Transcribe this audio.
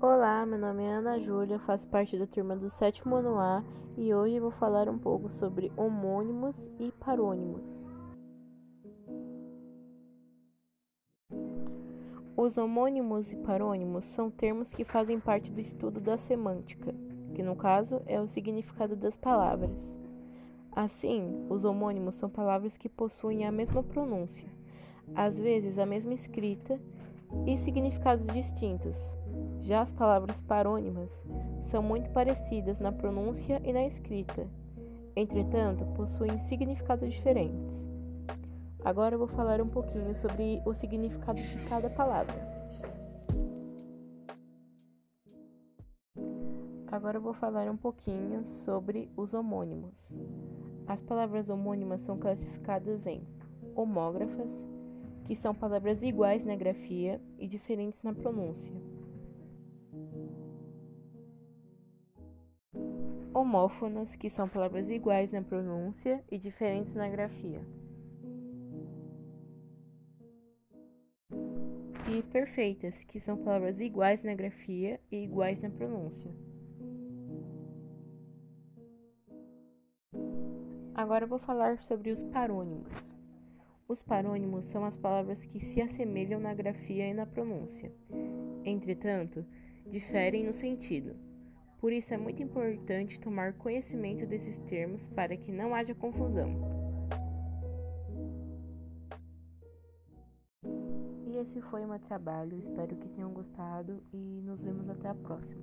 Olá, meu nome é Ana Júlia, faço parte da turma do sétimo ano A e hoje vou falar um pouco sobre homônimos e parônimos. Os homônimos e parônimos são termos que fazem parte do estudo da semântica, que no caso é o significado das palavras. Assim, os homônimos são palavras que possuem a mesma pronúncia, às vezes a mesma escrita e significados distintos, já as palavras parônimas são muito parecidas na pronúncia e na escrita, entretanto, possuem significados diferentes. Agora eu vou falar um pouquinho sobre o significado de cada palavra. Agora eu vou falar um pouquinho sobre os homônimos. As palavras homônimas são classificadas em homógrafas, que são palavras iguais na grafia e diferentes na pronúncia. Homófonas, que são palavras iguais na pronúncia e diferentes na grafia. E perfeitas, que são palavras iguais na grafia e iguais na pronúncia. Agora vou falar sobre os parônimos. Os parônimos são as palavras que se assemelham na grafia e na pronúncia. Entretanto, diferem no sentido. Por isso é muito importante tomar conhecimento desses termos para que não haja confusão. E esse foi o meu trabalho, espero que tenham gostado e nos vemos até a próxima.